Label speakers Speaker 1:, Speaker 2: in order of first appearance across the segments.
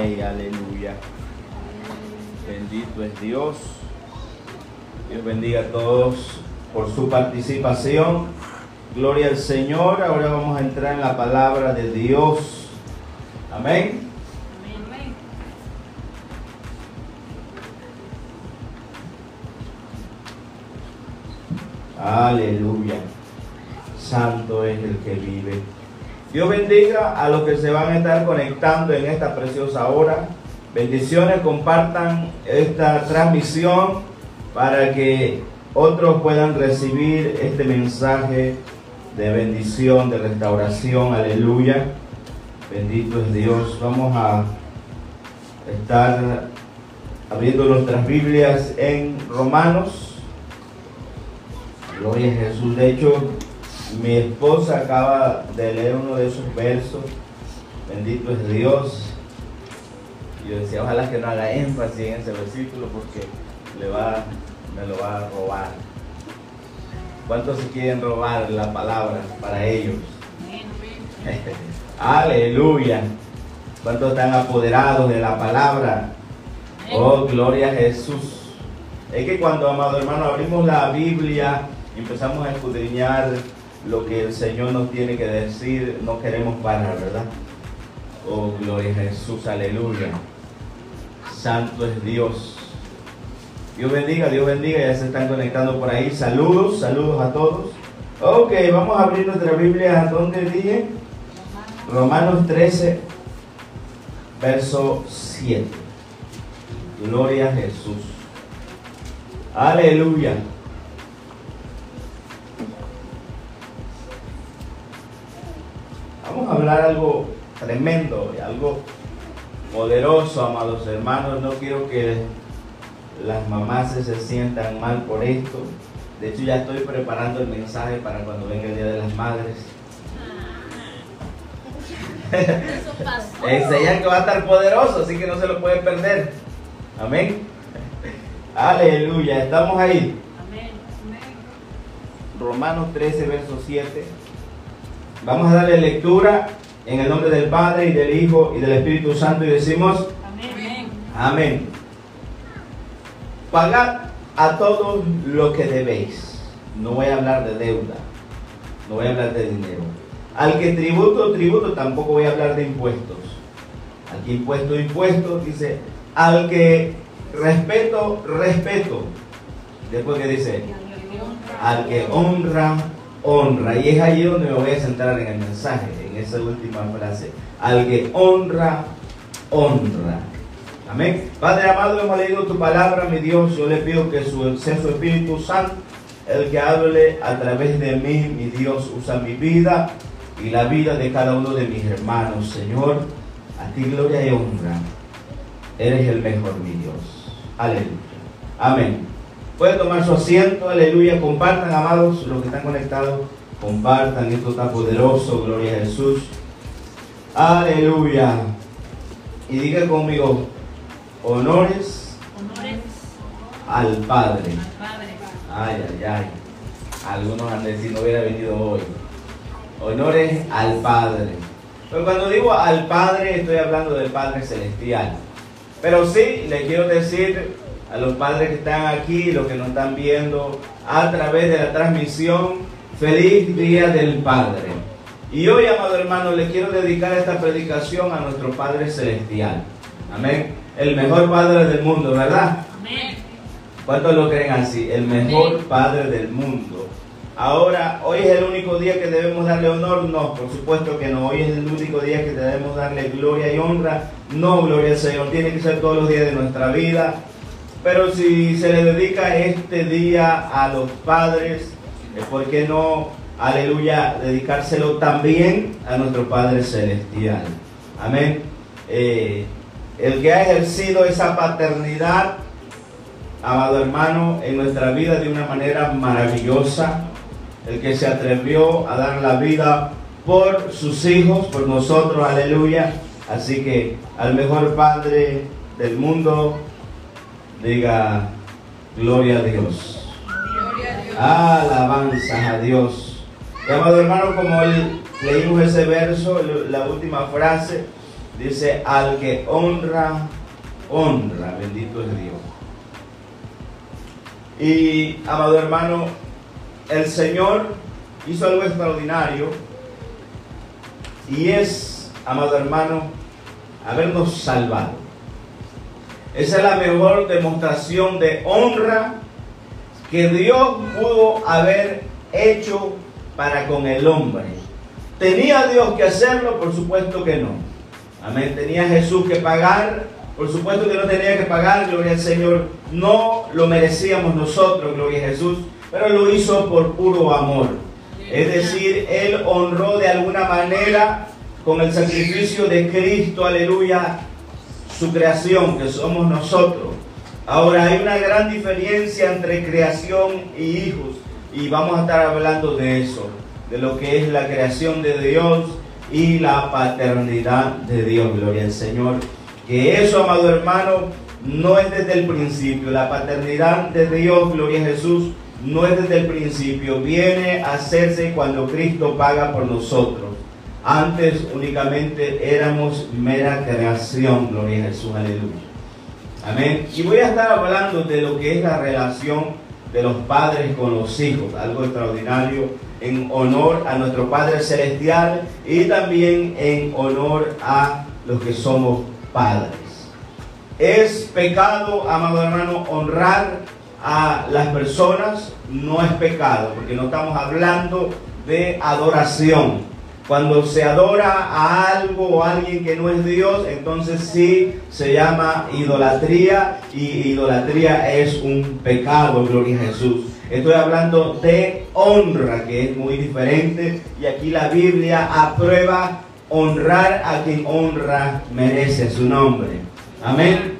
Speaker 1: Aleluya. Bendito es Dios. Dios bendiga a todos por su participación. Gloria al Señor. Ahora vamos a entrar en la palabra de Dios. Amén. Aleluya. Santo es el que vive. Dios bendiga a los que se van a estar conectando en esta preciosa hora. Bendiciones, compartan esta transmisión para que otros puedan recibir este mensaje de bendición, de restauración. Aleluya. Bendito es Dios. Vamos a estar abriendo nuestras Biblias en Romanos. Gloria a Jesús. De hecho, mi esposa acaba de leer uno de esos versos. Bendito es Dios. Yo decía, ojalá que no haga énfasis en ese versículo porque le va, me lo va a robar. ¿Cuántos se quieren robar la palabra para ellos? Aleluya. ¿Cuántos están apoderados de la palabra? Oh, gloria a Jesús. Es que cuando, amado hermano, abrimos la Biblia y empezamos a escudriñar lo que el Señor nos tiene que decir, no queremos parar, ¿verdad? Oh, gloria a Jesús, aleluya. Santo es Dios. Dios bendiga, Dios bendiga, ya se están conectando por ahí. Saludos, saludos a todos. Ok, vamos a abrir nuestra Biblia. ¿A dónde dije? Romanos 13, verso 7. Gloria a Jesús. Aleluya. Vamos a hablar algo tremendo, algo poderoso, amados hermanos. No quiero que las mamás se sientan mal por esto. De hecho, ya estoy preparando el mensaje para cuando venga el Día de las Madres. Enseñan que va a estar poderoso, así que no se lo pueden perder. Amén. Aleluya, estamos ahí. Romanos 13, verso 7. Vamos a darle lectura en el nombre del Padre y del Hijo y del Espíritu Santo y decimos
Speaker 2: Amén.
Speaker 1: Amén. Pagad a todos lo que debéis. No voy a hablar de deuda. No voy a hablar de dinero. Al que tributo, tributo, tampoco voy a hablar de impuestos. Al que impuesto, impuesto, dice. Al que respeto, respeto. Después que dice, al que honra, honra. Y es allí donde me voy a centrar en el mensaje, en esa última frase. Al que honra, honra. Amén. Padre amado, hemos leído tu palabra, mi Dios. Yo le pido que su, sea su Espíritu Santo el que hable a través de mí, mi Dios. Usa mi vida y la vida de cada uno de mis hermanos, Señor. A ti gloria y honra. Eres el mejor, mi Dios. Aleluya. Amén. Pueden tomar su asiento, aleluya. Compartan, amados, los que están conectados. Compartan, esto está poderoso, gloria a Jesús. Aleluya. Y diga conmigo, honores
Speaker 2: Honores
Speaker 1: al Padre.
Speaker 2: al Padre.
Speaker 1: Ay, ay, ay. Algunos han de decir, no hubiera venido hoy. Honores al Padre. Pero cuando digo al Padre, estoy hablando del Padre Celestial. Pero sí, le quiero decir a los padres que están aquí, los que nos están viendo a través de la transmisión, feliz día del Padre. Y hoy, amado hermano, le quiero dedicar esta predicación a nuestro Padre Celestial. Amén. El mejor Padre del mundo, ¿verdad?
Speaker 2: Amén.
Speaker 1: ¿Cuántos lo creen así? El mejor Padre del mundo. Ahora, hoy es el único día que debemos darle honor. No, por supuesto que no. Hoy es el único día que debemos darle gloria y honra. No, gloria al Señor. Tiene que ser todos los días de nuestra vida. Pero si se le dedica este día a los padres, ¿por qué no, aleluya, dedicárselo también a nuestro Padre Celestial? Amén. Eh, el que ha ejercido esa paternidad amado hermano, en nuestra vida de una manera maravillosa, el que se atrevió a dar la vida por sus hijos, por nosotros, aleluya. Así que al mejor Padre del mundo, diga, gloria a Dios.
Speaker 2: Gloria a Dios.
Speaker 1: Alabanzas a Dios. Y, amado hermano, como él- leímos ese verso, la última frase, Dice, al que honra, honra, bendito es Dios. Y, amado hermano, el Señor hizo algo extraordinario y es, amado hermano, habernos salvado. Esa es la mejor demostración de honra que Dios pudo haber hecho para con el hombre. ¿Tenía Dios que hacerlo? Por supuesto que no. Amén. ¿Tenía Jesús que pagar? Por supuesto que no tenía que pagar, gloria al Señor. No lo merecíamos nosotros, gloria a Jesús, pero lo hizo por puro amor. Es decir, Él honró de alguna manera con el sacrificio de Cristo, aleluya, su creación, que somos nosotros. Ahora hay una gran diferencia entre creación y hijos, y vamos a estar hablando de eso, de lo que es la creación de Dios y la paternidad de Dios, gloria al Señor. Que eso, amado hermano, no es desde el principio. La paternidad de Dios, gloria a Jesús, no es desde el principio. Viene a hacerse cuando Cristo paga por nosotros. Antes únicamente éramos mera creación, gloria a Jesús, aleluya. Amén. Y voy a estar hablando de lo que es la relación de los padres con los hijos, algo extraordinario en honor a nuestro Padre Celestial y también en honor a los que somos padres. Es pecado, amado hermano, honrar a las personas, no es pecado, porque no estamos hablando de adoración. Cuando se adora a algo o a alguien que no es Dios, entonces sí se llama idolatría y idolatría es un pecado, gloria a Jesús. Estoy hablando de honra, que es muy diferente, y aquí la Biblia aprueba honrar a quien honra merece su nombre. Amén.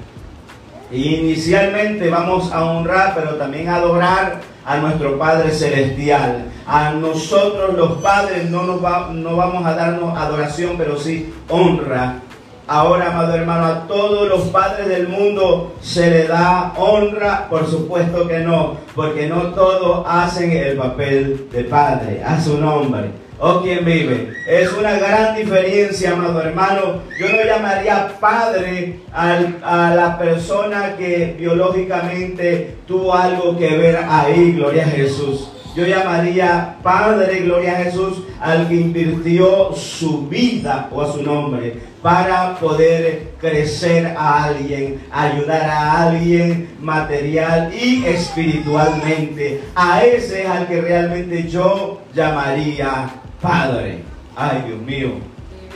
Speaker 1: Inicialmente vamos a honrar, pero también a adorar a nuestro Padre Celestial. A nosotros los padres no, nos va, no vamos a darnos adoración, pero sí honra. Ahora, amado hermano, a todos los padres del mundo se le da honra, por supuesto que no, porque no todos hacen el papel de padre, a su nombre o quien vive. Es una gran diferencia, amado hermano. Yo no llamaría padre a la persona que biológicamente tuvo algo que ver ahí, gloria a Jesús. Yo llamaría Padre, gloria a Jesús, al que invirtió su vida o a su nombre para poder crecer a alguien, ayudar a alguien material y espiritualmente. A ese es al que realmente yo llamaría Padre. Ay, Dios mío.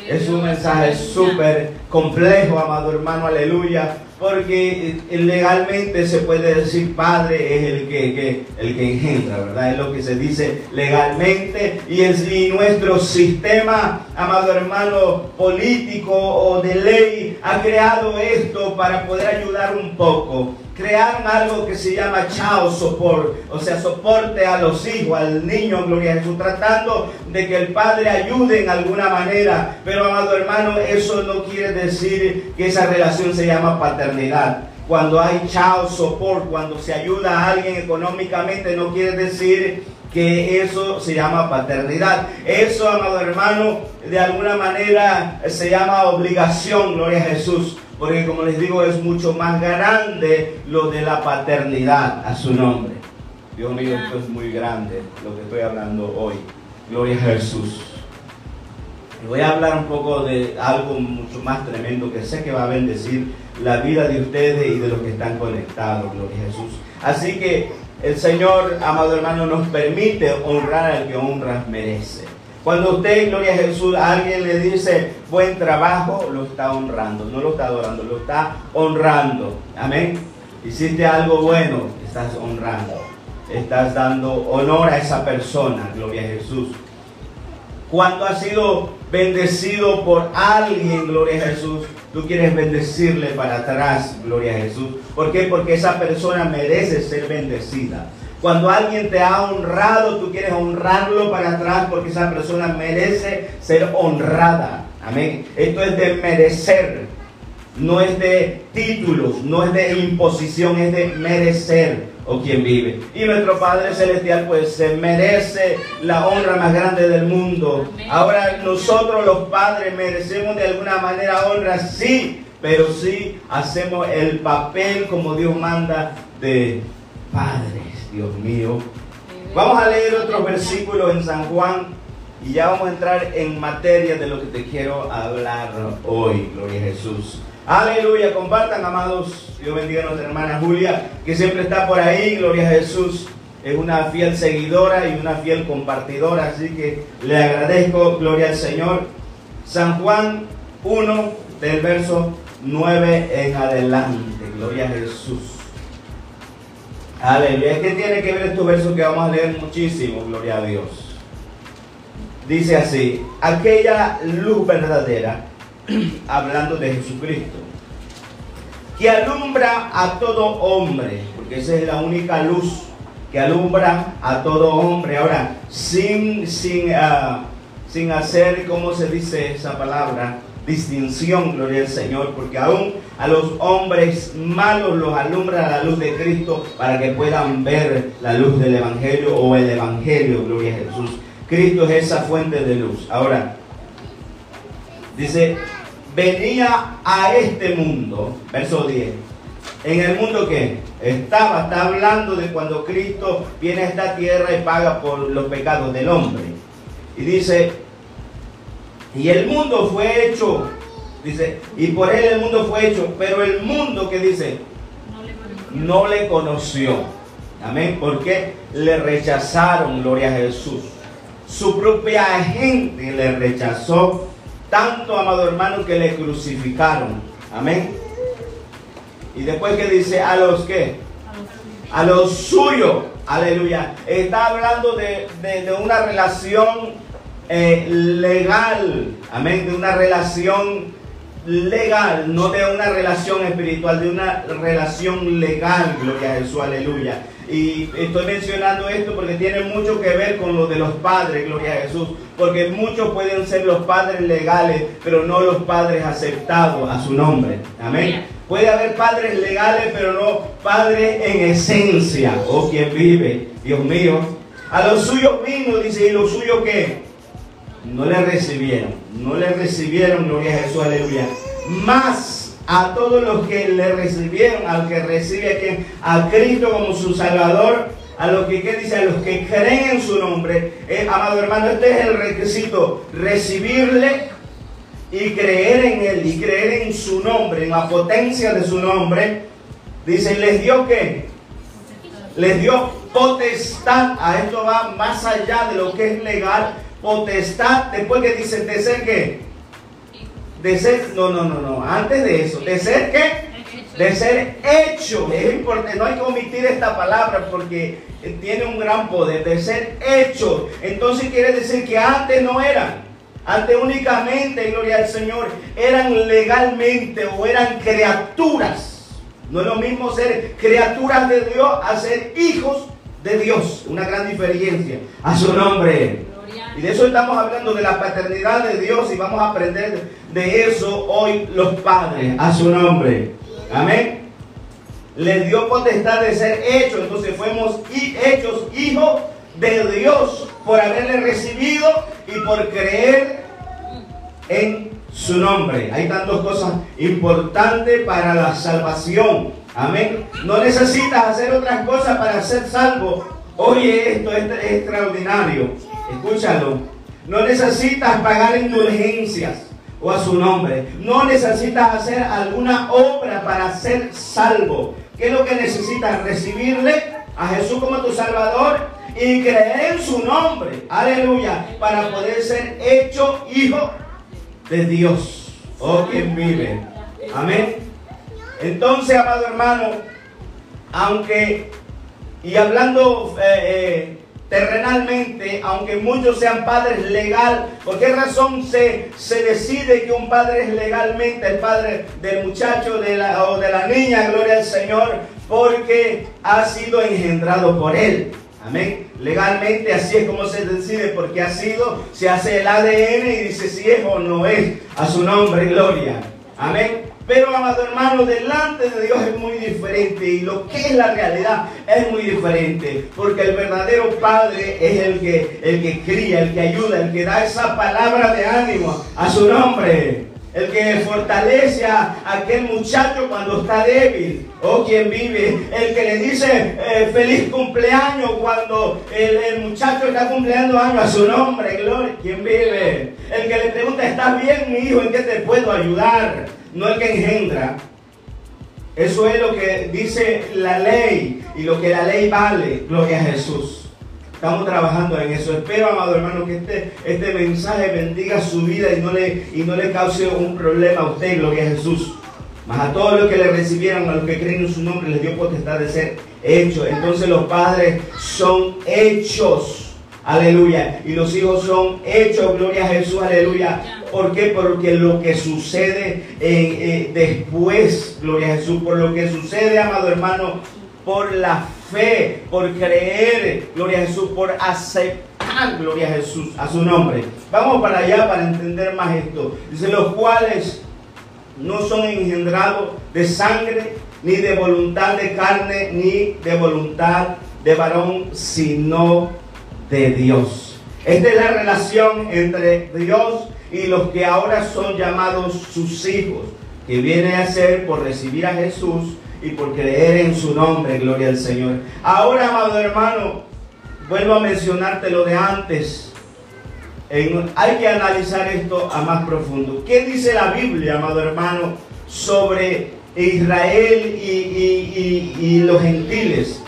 Speaker 1: Es un mensaje súper complejo, amado hermano, aleluya, porque legalmente se puede decir padre es el que, el que engendra, ¿verdad? Es lo que se dice legalmente y, es, y nuestro sistema, amado hermano, político o de ley ha creado esto para poder ayudar un poco crearon algo que se llama chao support, o sea, soporte a los hijos, al niño, gloria a Jesús, tratando de que el padre ayude en alguna manera. Pero, amado hermano, eso no quiere decir que esa relación se llama paternidad. Cuando hay child support, cuando se ayuda a alguien económicamente, no quiere decir que eso se llama paternidad. Eso, amado hermano, de alguna manera se llama obligación, gloria a Jesús. Porque como les digo, es mucho más grande lo de la paternidad a su nombre. Dios mío, esto es muy grande lo que estoy hablando hoy. Gloria a Jesús. Y voy a hablar un poco de algo mucho más tremendo que sé que va a bendecir la vida de ustedes y de los que están conectados. Gloria a Jesús. Así que el Señor, amado hermano, nos permite honrar al que honra merece. Cuando usted, gloria a Jesús, a alguien le dice buen trabajo, lo está honrando, no lo está adorando, lo está honrando. Amén. Hiciste algo bueno, estás honrando. Estás dando honor a esa persona, gloria a Jesús. Cuando has sido bendecido por alguien, gloria a Jesús, tú quieres bendecirle para atrás, gloria a Jesús. ¿Por qué? Porque esa persona merece ser bendecida. Cuando alguien te ha honrado, tú quieres honrarlo para atrás porque esa persona merece ser honrada. Amén. Esto es de merecer. No es de títulos, no es de imposición, es de merecer. o quien vive. Y nuestro Padre Celestial pues se merece la honra más grande del mundo. Ahora nosotros los padres merecemos de alguna manera honra, sí, pero sí hacemos el papel como Dios manda de padres, Dios mío. Vamos a leer otros versículos en San Juan y ya vamos a entrar en materia de lo que te quiero hablar hoy, gloria a Jesús. Aleluya, compartan, amados. Dios bendiga a nuestra hermana Julia, que siempre está por ahí, gloria a Jesús. Es una fiel seguidora y una fiel compartidora, así que le agradezco, gloria al Señor. San Juan 1, del verso 9 en adelante, gloria a Jesús. Aleluya. ¿Qué tiene que ver estos versos que vamos a leer muchísimo? Gloria a Dios. Dice así, aquella luz verdadera hablando de Jesucristo, que alumbra a todo hombre, porque esa es la única luz que alumbra a todo hombre. Ahora, sin, sin, uh, sin hacer, ¿cómo se dice esa palabra? Distinción, gloria al Señor, porque aún a los hombres malos los alumbra la luz de Cristo para que puedan ver la luz del Evangelio o el Evangelio, gloria a Jesús. Cristo es esa fuente de luz. Ahora, dice, venía a este mundo, verso 10. En el mundo que estaba, está hablando de cuando Cristo viene a esta tierra y paga por los pecados del hombre. Y dice, y el mundo fue hecho, dice, y por él el mundo fue hecho, pero el mundo que dice, no le conoció. Amén, porque le rechazaron, gloria a Jesús. Su propia gente le rechazó tanto, amado hermano, que le crucificaron. Amén. Y después que dice, a los que, a los suyos, aleluya. Está hablando de, una relación eh, legal, amén, de una relación legal, no de una relación espiritual, de una relación legal, gloria a Jesús, aleluya. Y estoy mencionando esto porque tiene mucho que ver con lo de los padres, gloria a Jesús. Porque muchos pueden ser los padres legales, pero no los padres aceptados a su nombre. Amén. Puede haber padres legales, pero no padres en esencia. O oh, quien vive, Dios mío. A los suyos vino, dice, y los suyos que no le recibieron. No le recibieron, gloria a Jesús, aleluya. Más a todos los que le recibieron, al que recibe a, Cristo como su Salvador, a los que, ¿qué dice? A los que creen en su nombre. Eh, amado hermano, este es el requisito, recibirle y creer en él, y creer en su nombre, en la potencia de su nombre. Dice, ¿les dio qué? Les dio potestad, a esto va más allá de lo que es legal, potestad, después que dice, ¿de ser qué? de ser, no, no, no, no, antes de eso, de ser qué? De ser hecho. Es importante, no hay que omitir esta palabra porque tiene un gran poder, de ser hecho. Entonces quiere decir que antes no eran. Antes únicamente, gloria al Señor, eran legalmente o eran criaturas. No es lo mismo ser criaturas de Dios a ser hijos de Dios. Una gran diferencia. A su nombre. Y de eso estamos hablando, de la paternidad de Dios y vamos a aprender de eso hoy los padres, a su nombre. Amén. Le dio potestad de ser hechos, entonces fuimos hechos hijos de Dios por haberle recibido y por creer en su nombre. Hay tantas cosas importantes para la salvación. Amén. No necesitas hacer otras cosas para ser salvo. Oye, esto es extraordinario. Escúchalo. No necesitas pagar indulgencias o a su nombre. No necesitas hacer alguna obra para ser salvo. ¿Qué es lo que necesitas? Recibirle a Jesús como tu Salvador y creer en su nombre. Aleluya. Para poder ser hecho hijo de Dios. Oh, quien vive. Amén. Entonces, amado hermano, aunque, y hablando eh, eh, terrenalmente, aunque muchos sean padres legal, ¿por qué razón se, se decide que un padre es legalmente el padre del muchacho de la, o de la niña, gloria al Señor? Porque ha sido engendrado por él. Amén. Legalmente así es como se decide porque ha sido, se hace el ADN y dice si es o no es a su nombre, gloria. Amén. Pero, amado hermano, delante de Dios es muy diferente y lo que es la realidad es muy diferente. Porque el verdadero Padre es el que, el que cría, el que ayuda, el que da esa palabra de ánimo a su nombre. El que fortalece a aquel muchacho cuando está débil o quien vive. El que le dice eh, feliz cumpleaños cuando el, el, muchacho está cumpliendo años a su nombre. Gloria, quien vive. El que le pregunta, ¿estás bien mi hijo? ¿En qué te puedo ayudar? No el que engendra. Eso es lo que dice la ley y lo que la ley vale. Gloria a Jesús. Estamos trabajando en eso. Espero, amado hermano, que este, este mensaje bendiga su vida y no, le, y no le cause un problema a usted, gloria a Jesús. Mas a todos los que le recibieron, a los que creen en su nombre, les dio potestad de ser hechos. Entonces los padres son hechos. Aleluya. Y los hijos son hechos, gloria a Jesús, aleluya. ¿Por qué? Porque lo que sucede eh, después, gloria a Jesús, por lo que sucede, amado hermano, por la fe, por creer, gloria a Jesús, por aceptar, gloria a Jesús, a su nombre. Vamos para allá para entender más esto. Dice, los cuales no son engendrados de sangre, ni de voluntad de carne, ni de voluntad de varón, sino de Dios. Esta es la relación entre Dios y los que ahora son llamados sus hijos, que viene a ser por recibir a Jesús y por creer en su nombre, gloria al Señor. Ahora, amado hermano, vuelvo a mencionarte lo de antes. hay que analizar esto a más profundo. ¿Qué dice la Biblia, amado hermano, sobre Israel y, y los gentiles?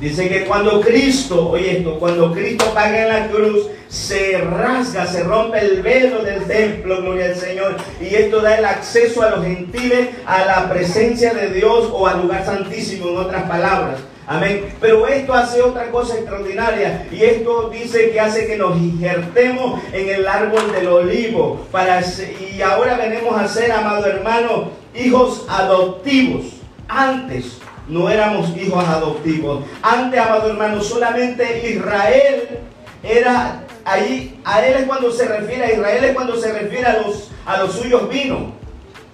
Speaker 1: Dice que cuando Cristo, oye esto, cuando Cristo paga en la cruz, se rasga, se rompe el velo del templo, gloria al Señor. Y esto da el acceso a los gentiles a la presencia de Dios o al lugar santísimo, en otras palabras. Amén. Pero esto hace otra cosa extraordinaria. Y esto dice que hace que nos injertemos en el árbol del olivo. Para, y ahora venimos a ser, amado hermano, hijos adoptivos. Antes no éramos hijos adoptivos. Antes, amado hermano, solamente Israel era ahí, a él es cuando se refiere, a Israel es cuando se refiere a los, a los suyos vino.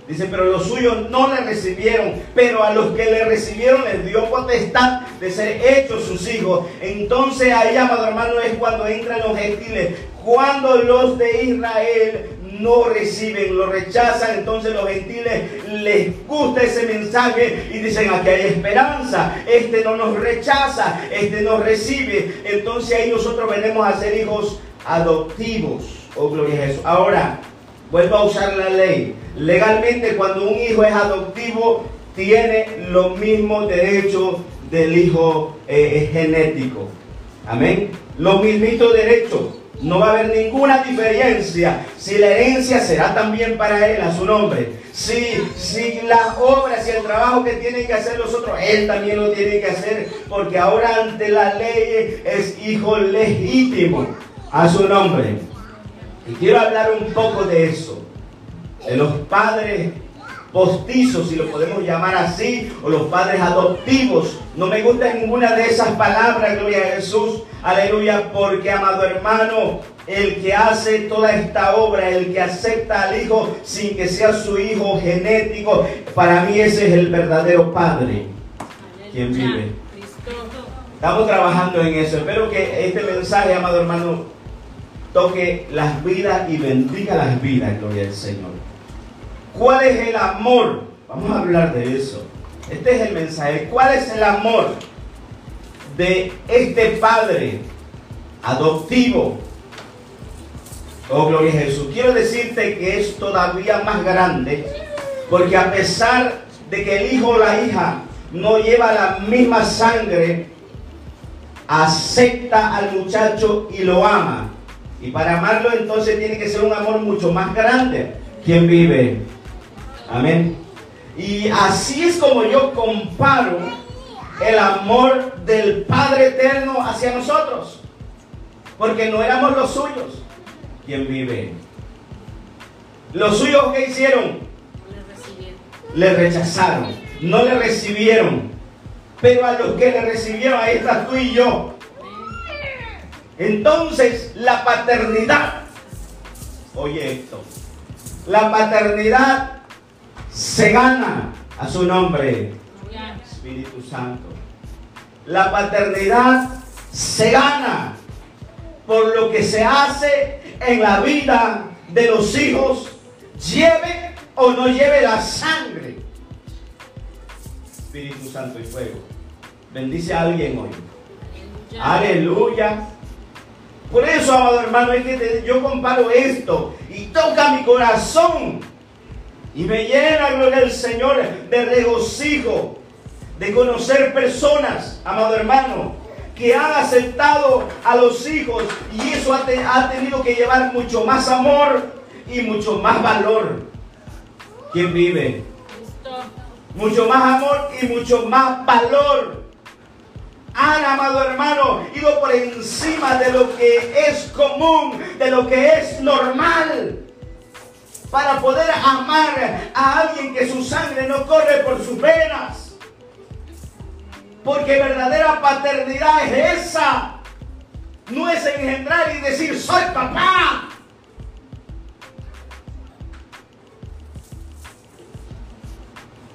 Speaker 1: Dice, pero los suyos no le recibieron, pero a los que le recibieron les dio potestad de ser hechos sus hijos. Entonces ahí, amado hermano, es cuando entran los gentiles. Cuando los de Israel no reciben, lo rechazan, entonces los gentiles les gusta ese mensaje y dicen, aquí hay esperanza, este no nos rechaza, este nos recibe, entonces ahí nosotros venimos a ser hijos adoptivos, oh gloria a Jesús. Ahora, vuelvo a usar la ley, legalmente cuando un hijo es adoptivo, tiene los mismos derechos del hijo eh, genético. Amén. Los mismitos derechos. No va a haber ninguna diferencia si la herencia será también para él a su nombre. Si, si las obras y el trabajo que tienen que hacer los otros, él también lo tiene que hacer. Porque ahora ante la ley es hijo legítimo a su nombre. Y quiero hablar un poco de eso. De los padres postizos, si lo podemos llamar así, o los padres adoptivos. No me gusta ninguna de esas palabras, gloria a Jesús, aleluya, porque amado hermano, el que hace toda esta obra, el que acepta al Hijo sin que sea su hijo genético, para mí ese es el verdadero Padre, quien vive. Estamos trabajando en eso. Espero que este mensaje, amado hermano, toque las vidas y bendiga las vidas, gloria al Señor. ¿Cuál es el amor? Vamos a hablar de eso. Este es el mensaje. ¿Cuál es el amor de este Padre adoptivo? Oh, gloria a Jesús. Quiero decirte que es todavía más grande porque a pesar de que el hijo o la hija no lleva la misma sangre, acepta al muchacho y lo ama. Y para amarlo entonces tiene que ser un amor mucho más grande. ¿Quién vive? Amén. Y así es como yo comparo el amor del Padre Eterno hacia nosotros. Porque no éramos los suyos quien vive. Los suyos que hicieron? Le rechazaron. No le recibieron. Pero a los que le recibieron, ahí estás tú y yo. Entonces, la paternidad. Oye esto. La paternidad se gana a su nombre. Espíritu Santo. La paternidad se gana por lo que se hace en la vida de los hijos, lleve o no lleve la sangre. Espíritu Santo y fuego. Bendice a alguien hoy. Aleluya. Por eso, amado hermano, yo comparo esto y toca mi corazón y me llena, gloria al Señor, de regocijo, de conocer personas, amado hermano, que han aceptado a los hijos y eso ha, ha tenido que llevar mucho más amor y mucho más valor. ¿Quién vive? Mucho más amor y mucho más valor han, amado hermano, ido por encima de lo que es común, de lo que es normal. Para poder amar a alguien que su sangre no corre por sus venas. Porque verdadera paternidad es esa. No es engendrar y decir, soy papá.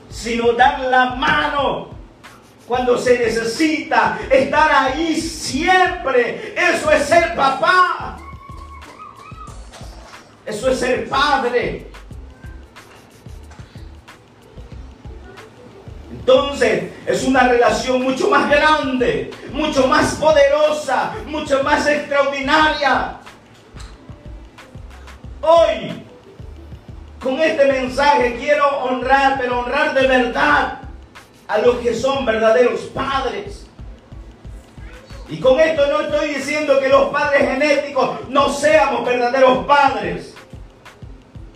Speaker 1: Sino dar la mano cuando se necesita, estar ahí siempre. Eso es ser papá. Eso es ser padre. Entonces es una relación mucho más grande, mucho más poderosa, mucho más extraordinaria. Hoy, con este mensaje quiero honrar, pero honrar de verdad a los que son verdaderos padres. Y con esto no estoy diciendo que los padres genéticos no seamos verdaderos padres.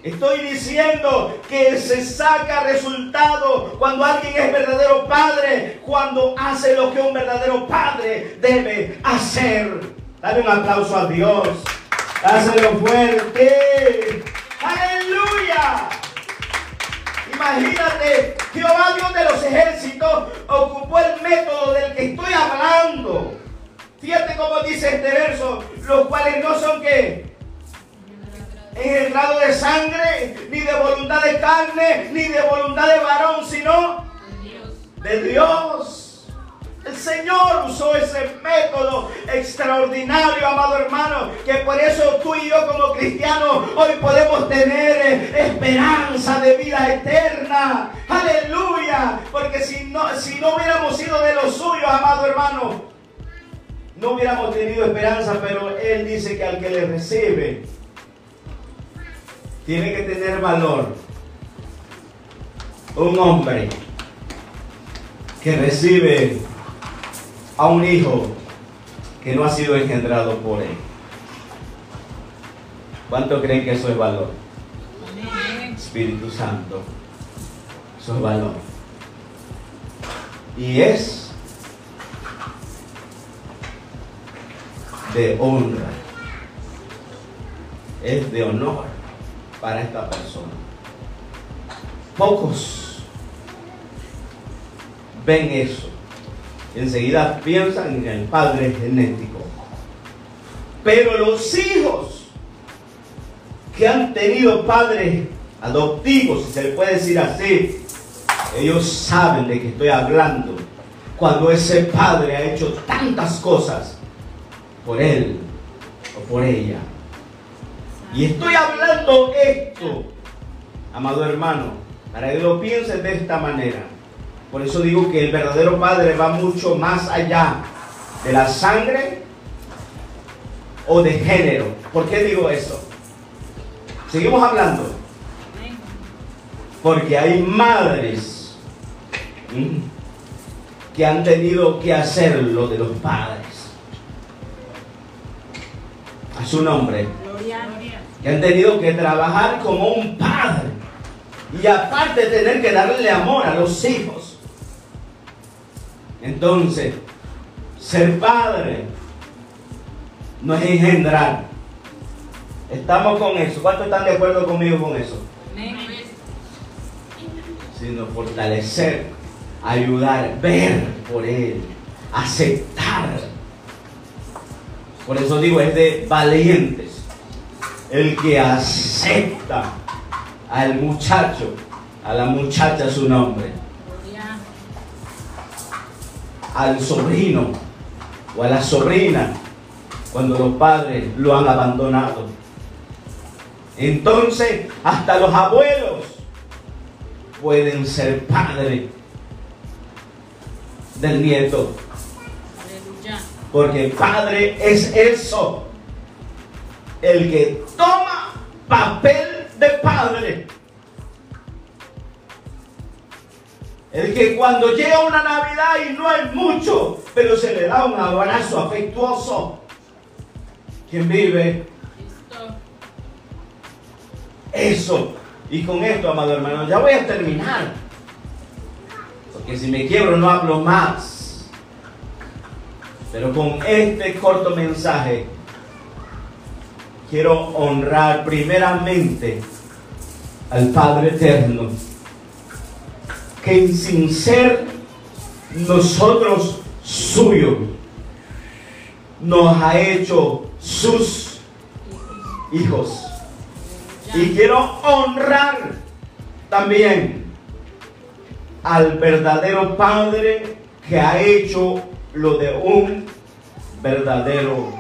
Speaker 1: Estoy diciendo que se saca resultado cuando alguien es verdadero padre, cuando hace lo que un verdadero padre debe hacer. Dale un aplauso a Dios. Hazlo fuerte. Aleluya. Imagínate, Jehová Dios de los ejércitos ocupó el método del que estoy hablando. Fíjate cómo dice este verso, los cuales no son que engendrados de sangre, ni de voluntad de carne, ni de voluntad de varón, sino de Dios. El Señor usó ese método extraordinario, amado hermano, que por eso tú y yo como cristianos hoy podemos tener eh, esperanza de vida eterna. Aleluya. Porque si no, si no hubiéramos sido de los suyos, amado hermano, no hubiéramos tenido esperanza, pero Él dice que al que le recibe, tiene que tener valor. Un hombre que recibe a un hijo que no ha sido engendrado por él. ¿Cuánto creen que eso es valor? Espíritu Santo, eso es valor. Y es de honra, es de honor para esta persona. Pocos ven eso enseguida piensan en el padre genético. Pero los hijos que han tenido padres adoptivos, si se le puede decir así, ellos saben de qué estoy hablando. Cuando ese padre ha hecho tantas cosas por él o por ella. Y estoy hablando esto, amado hermano, para que lo piensen de esta manera. Por eso digo que el verdadero Padre va mucho más allá de la sangre o de género. ¿Por qué digo eso? Seguimos hablando. Porque hay madres que han tenido que hacer lo de los padres. A su nombre. Que han tenido que trabajar como un padre. Y aparte tener que darle amor a los hijos. Entonces, ser padre no es engendrar. Estamos con eso. ¿Cuántos están de acuerdo conmigo con eso? Sino fortalecer, ayudar, ver por él, aceptar. Por eso digo, es de valientes. El que acepta al muchacho a la muchacha su nombre, al sobrino o a la sobrina cuando los padres lo han abandonado. Entonces, hasta los abuelos pueden ser padres del nieto. Porque padre es eso, el que toma papel de padre. El que cuando llega una Navidad y no es mucho, pero se le da un abrazo afectuoso. Quien vive eso. Y con esto, amado hermano, ya voy a terminar. Porque si me quiebro no hablo más. Pero con este corto mensaje quiero honrar primeramente al Padre Eterno que sin ser nosotros suyos, nos ha hecho sus hijos. Y quiero honrar también al verdadero Padre que ha hecho lo de un verdadero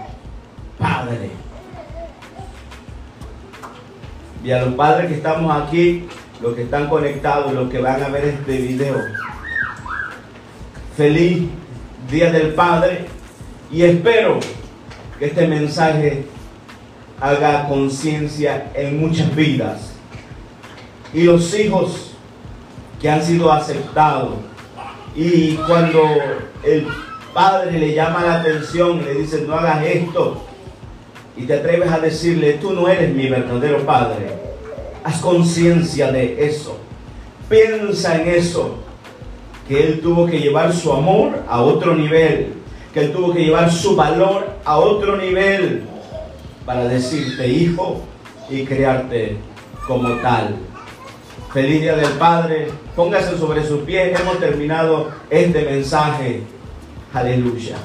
Speaker 1: Padre. Y a los padres que estamos aquí, los que están conectados, los que van a ver este video. Feliz Día del Padre y espero que este mensaje haga conciencia en muchas vidas. Y los hijos que han sido aceptados y cuando el padre le llama la atención, le dice no hagas esto y te atreves a decirle tú no eres mi verdadero padre Haz conciencia de eso. Piensa en eso. Que Él tuvo que llevar su amor a otro nivel. Que Él tuvo que llevar su valor a otro nivel. Para decirte hijo y crearte como tal. Feliz Día del Padre. Póngase sobre sus pies. Hemos terminado este mensaje. Aleluya.